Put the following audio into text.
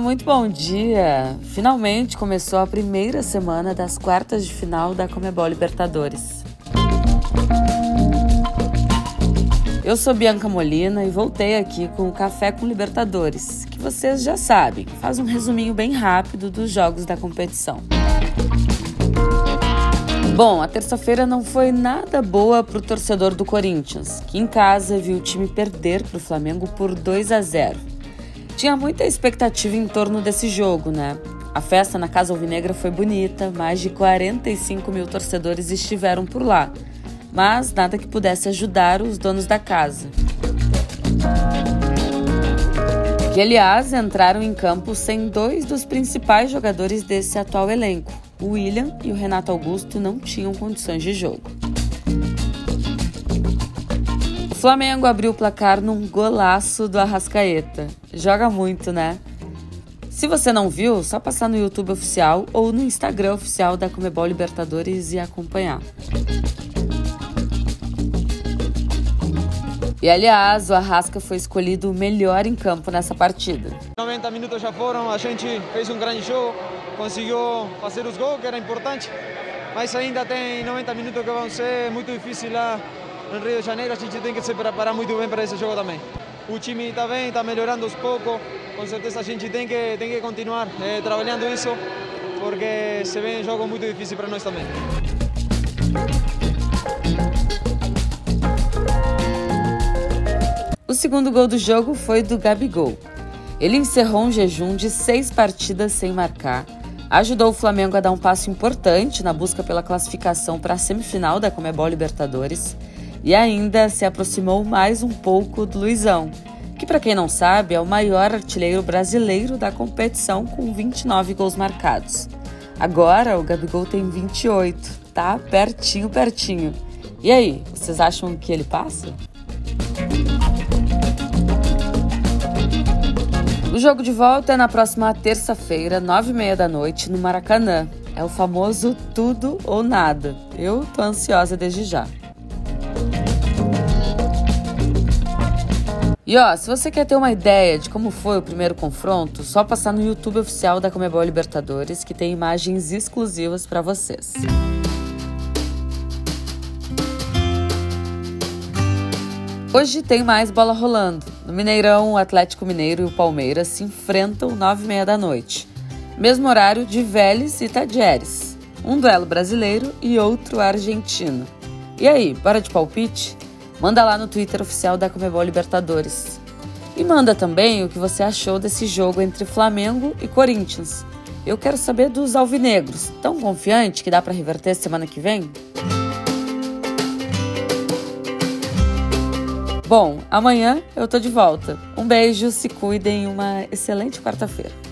muito bom dia! Finalmente começou a primeira semana das quartas de final da Comebol Libertadores. Eu sou Bianca Molina e voltei aqui com o Café com Libertadores, que vocês já sabem, faz um resuminho bem rápido dos jogos da competição. Bom, a terça-feira não foi nada boa para o torcedor do Corinthians, que em casa viu o time perder para o Flamengo por 2 a 0. Tinha muita expectativa em torno desse jogo, né? A festa na Casa Alvinegra foi bonita, mais de 45 mil torcedores estiveram por lá, mas nada que pudesse ajudar os donos da casa. Que, aliás, entraram em campo sem dois dos principais jogadores desse atual elenco. O William e o Renato Augusto não tinham condições de jogo. Flamengo abriu o placar num golaço do Arrascaeta. Joga muito, né? Se você não viu, só passar no YouTube oficial ou no Instagram oficial da Comebol Libertadores e acompanhar. E aliás, o Arrasca foi escolhido o melhor em campo nessa partida. 90 minutos já foram, a gente fez um grande jogo, conseguiu fazer os gols, que era importante, mas ainda tem 90 minutos que vão ser muito difíceis lá no Rio de Janeiro, a gente tem que se preparar muito bem para esse jogo também. O time está bem, está melhorando aos poucos, com certeza a gente tem que, tem que continuar eh, trabalhando isso, porque se vem um jogo muito difícil para nós também. O segundo gol do jogo foi do Gabigol. Ele encerrou um jejum de seis partidas sem marcar, ajudou o Flamengo a dar um passo importante na busca pela classificação para a semifinal da Comebol Libertadores e ainda se aproximou mais um pouco do Luizão, que, para quem não sabe, é o maior artilheiro brasileiro da competição com 29 gols marcados. Agora o Gabigol tem 28, tá pertinho, pertinho. E aí, vocês acham que ele passa? O jogo de volta é na próxima terça-feira, nove e meia da noite, no Maracanã. É o famoso tudo ou nada. Eu tô ansiosa desde já. E ó, se você quer ter uma ideia de como foi o primeiro confronto, só passar no YouTube oficial da Comebol Libertadores, que tem imagens exclusivas para vocês. Hoje tem mais bola rolando. No Mineirão, o Atlético Mineiro e o Palmeiras se enfrentam nove e meia da noite. Mesmo horário de Vélez e Tadieres. Um duelo brasileiro e outro argentino. E aí, bora de palpite? Manda lá no Twitter oficial da Comebol Libertadores. E manda também o que você achou desse jogo entre Flamengo e Corinthians. Eu quero saber dos alvinegros. Tão confiante que dá para reverter semana que vem? Bom, amanhã eu tô de volta. Um beijo, se cuidem, uma excelente quarta-feira.